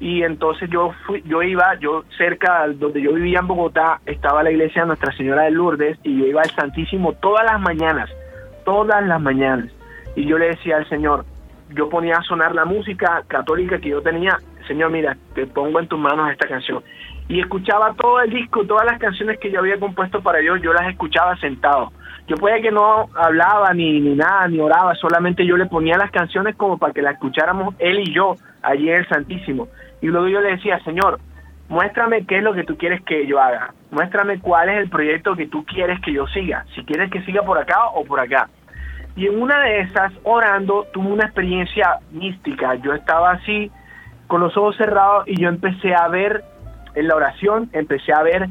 S3: Y entonces yo fui, yo iba, yo cerca donde yo vivía en Bogotá, estaba la iglesia de Nuestra Señora de Lourdes y yo iba al Santísimo todas las mañanas, todas las mañanas. Y yo le decía al Señor, yo ponía a sonar la música católica que yo tenía, Señor, mira, te pongo en tus manos esta canción. Y escuchaba todo el disco, todas las canciones que yo había compuesto para Dios, yo las escuchaba sentado. Yo puede que no hablaba ni, ni nada, ni oraba, solamente yo le ponía las canciones como para que las escucháramos él y yo allí en el Santísimo. Y luego yo le decía, Señor, muéstrame qué es lo que tú quieres que yo haga, muéstrame cuál es el proyecto que tú quieres que yo siga, si quieres que siga por acá o por acá. Y en una de esas, orando, tuve una experiencia mística. Yo estaba así, con los ojos cerrados, y yo empecé a ver, en la oración, empecé a ver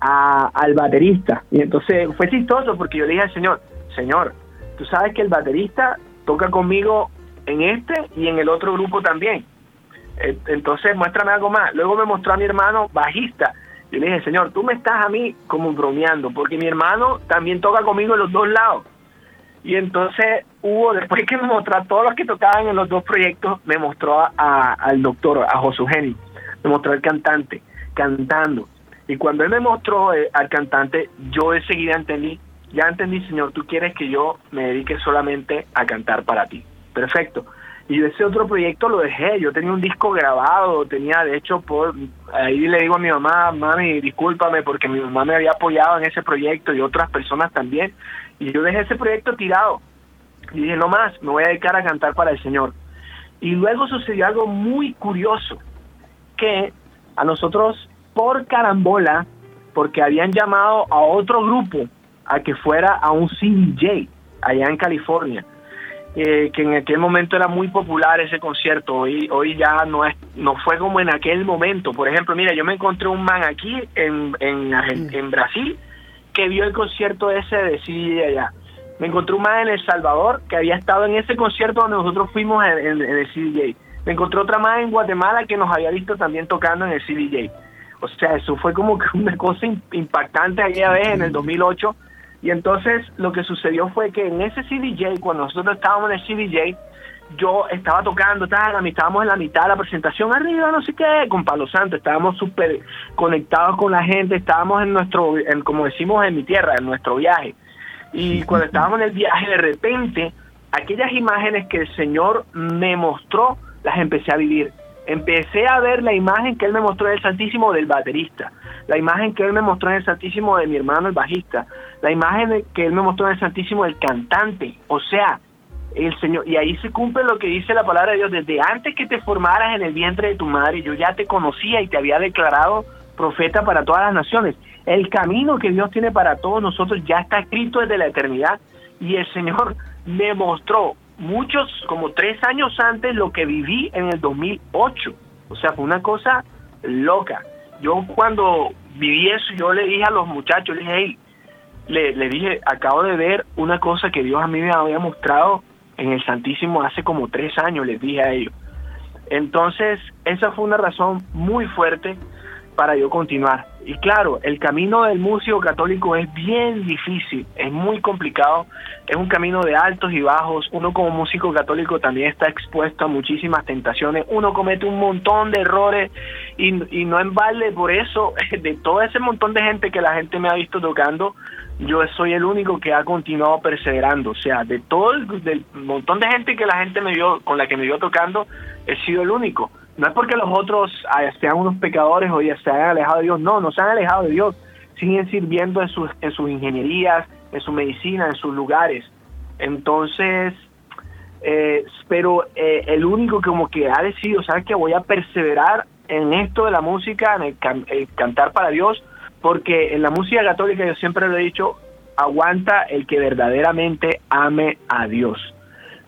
S3: al baterista. Y entonces fue chistoso porque yo le dije al Señor, Señor, tú sabes que el baterista toca conmigo en este y en el otro grupo también. Entonces muéstrame algo más. Luego me mostró a mi hermano bajista. Yo le dije, Señor, tú me estás a mí como bromeando, porque mi hermano también toca conmigo en los dos lados. Y entonces hubo, después que me mostró a todos los que tocaban en los dos proyectos, me mostró al doctor, a José Eugenio, me mostró al cantante cantando. Y cuando él me mostró eh, al cantante, yo enseguida entendí, ya entendí, Señor, tú quieres que yo me dedique solamente a cantar para ti. Perfecto. Y ese otro proyecto lo dejé, yo tenía un disco grabado, tenía, de hecho, por ahí le digo a mi mamá, mami, discúlpame porque mi mamá me había apoyado en ese proyecto y otras personas también, y yo dejé ese proyecto tirado. Y dije, no más, me voy a dedicar a cantar para el Señor. Y luego sucedió algo muy curioso, que a nosotros por carambola, porque habían llamado a otro grupo a que fuera a un CDJ allá en California. Eh, que en aquel momento era muy popular ese concierto, hoy, hoy ya no es, no fue como en aquel momento. Por ejemplo, mira, yo me encontré un man aquí en, en, en Brasil que vio el concierto ese de CDJ allá. Me encontré un man en El Salvador que había estado en ese concierto donde nosotros fuimos en, en el CDJ. Me encontré otra más en Guatemala que nos había visto también tocando en el CDJ. O sea, eso fue como que una cosa impactante aquella vez en el 2008. Y entonces lo que sucedió fue que en ese CDJ, cuando nosotros estábamos en el CDJ, yo estaba tocando, estábamos en la mitad de la presentación arriba, no sé qué, con Palo Santo, estábamos súper conectados con la gente, estábamos en nuestro, como decimos en mi tierra, en nuestro viaje. Y cuando estábamos en el viaje, de repente, aquellas imágenes que el Señor me mostró, las empecé a vivir. Empecé a ver la imagen que Él me mostró en el Santísimo del baterista, la imagen que Él me mostró en el Santísimo de mi hermano el bajista, la imagen que Él me mostró en el Santísimo del cantante. O sea, el Señor, y ahí se cumple lo que dice la palabra de Dios, desde antes que te formaras en el vientre de tu madre, yo ya te conocía y te había declarado profeta para todas las naciones. El camino que Dios tiene para todos nosotros ya está escrito desde la eternidad y el Señor <laughs> me mostró muchos, como tres años antes, lo que viví en el 2008. O sea, fue una cosa loca. Yo cuando viví eso, yo le dije a los muchachos, le dije, hey, le, le dije, acabo de ver una cosa que Dios a mí me había mostrado en el Santísimo hace como tres años, les dije a ellos. Entonces, esa fue una razón muy fuerte para yo continuar. Y claro, el camino del músico católico es bien difícil, es muy complicado, es un camino de altos y bajos. Uno como músico católico también está expuesto a muchísimas tentaciones. Uno comete un montón de errores y, no en balde por eso, <laughs> de todo ese montón de gente que la gente me ha visto tocando, yo soy el único que ha continuado perseverando. O sea, de todo el del montón de gente que la gente me vio, con la que me vio tocando, he sido el único. No es porque los otros ah, sean unos pecadores o ya se hayan alejado de Dios, no, no se han alejado de Dios, siguen sirviendo en sus, en sus ingenierías, en su medicina, en sus lugares. Entonces, eh, pero eh, el único como que ha decidido, ¿sabes que Voy a perseverar en esto de la música, en el cantar para Dios, porque en la música católica yo siempre lo he dicho, aguanta el que verdaderamente ame a Dios.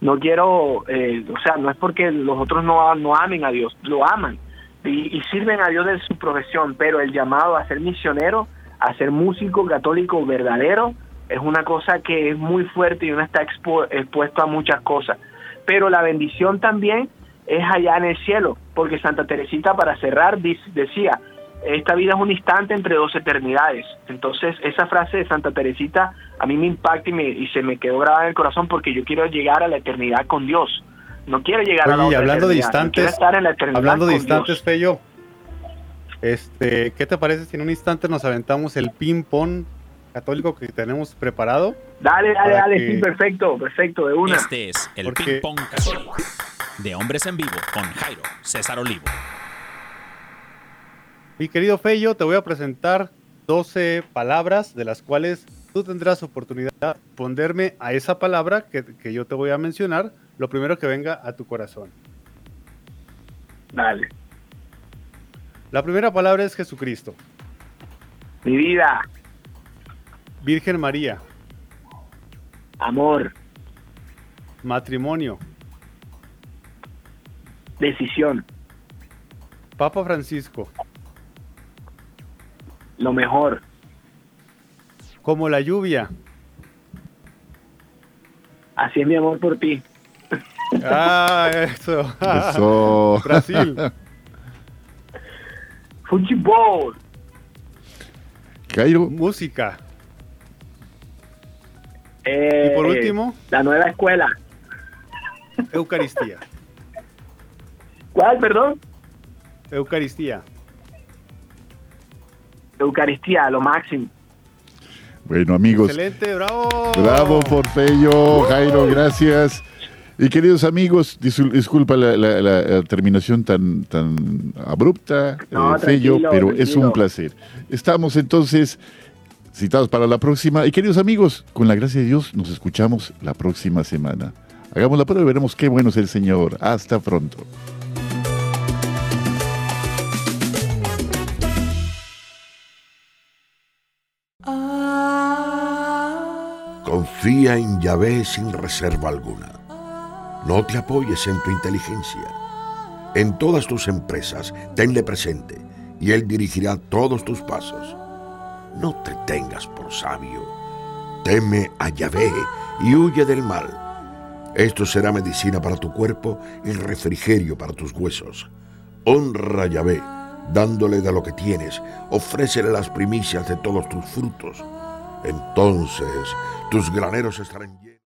S3: No quiero, eh, o sea, no es porque los otros no, no amen a Dios, lo aman y, sirven a Dios de su profesión, pero el llamado a ser misionero, a ser músico católico verdadero, es una cosa que es muy fuerte y uno está expuesto a muchas cosas. Pero la bendición también es allá en el cielo, porque Santa Teresita, para cerrar, decía, esta vida es un instante entre dos eternidades. Entonces, esa frase de Santa Teresita a mí me impacta y, se me quedó grabada en el corazón porque yo quiero llegar a la eternidad con Dios. No quiero llegar a la otra
S2: hablando de instantes, estar en la eternidad hablando de instantes, Fello, este, ¿qué te parece si en un instante nos aventamos el ping-pong católico que tenemos preparado?
S3: Dale, dale, dale, sí, perfecto, perfecto, de una.
S4: Este es el ping-pong católico de Hombres en Vivo con Jairo César Olivo.
S2: Mi querido Fello, te voy a presentar 12 palabras de las cuales tú tendrás oportunidad de responderme a esa palabra que, que, yo te voy a mencionar, lo primero que venga a tu corazón.
S3: Dale.
S2: La primera palabra es Jesucristo.
S3: Mi vida.
S2: Virgen María.
S3: Amor.
S2: Matrimonio.
S3: Decisión.
S2: Papa Francisco
S3: lo mejor.
S2: Como la lluvia.
S3: Así es mi amor por ti.
S2: Ah, eso. Eso. <laughs> Brasil.
S3: Fútbol.
S1: Cairo.
S2: Música.
S3: Eh,
S2: y por último.
S3: La nueva escuela.
S2: Eucaristía.
S3: ¿Cuál, perdón?
S2: Eucaristía.
S3: Eucaristía, lo máximo.
S1: Bueno, amigos.
S2: Excelente, bravo.
S1: Bravo, Porfello, Jairo, gracias. Y queridos amigos, disculpa la, terminación tan, tan abrupta,
S3: no,
S1: eh, pero es un placer. Estamos entonces citados para la próxima. Y queridos amigos, con la gracia de Dios, nos escuchamos la próxima semana. Hagamos la prueba y veremos qué bueno es el Señor. Hasta pronto.
S7: Confía en Yahvé sin reserva alguna. No te apoyes en tu inteligencia. En todas tus empresas, tenle presente y Él dirigirá todos tus pasos. No te tengas por sabio. Teme a Yahvé y huye del mal. Esto será medicina para tu cuerpo y refrigerio para tus huesos. Honra a Yahvé, dándole de lo que tienes, ofrécele las primicias de todos tus frutos. Entonces tus graneros estarán.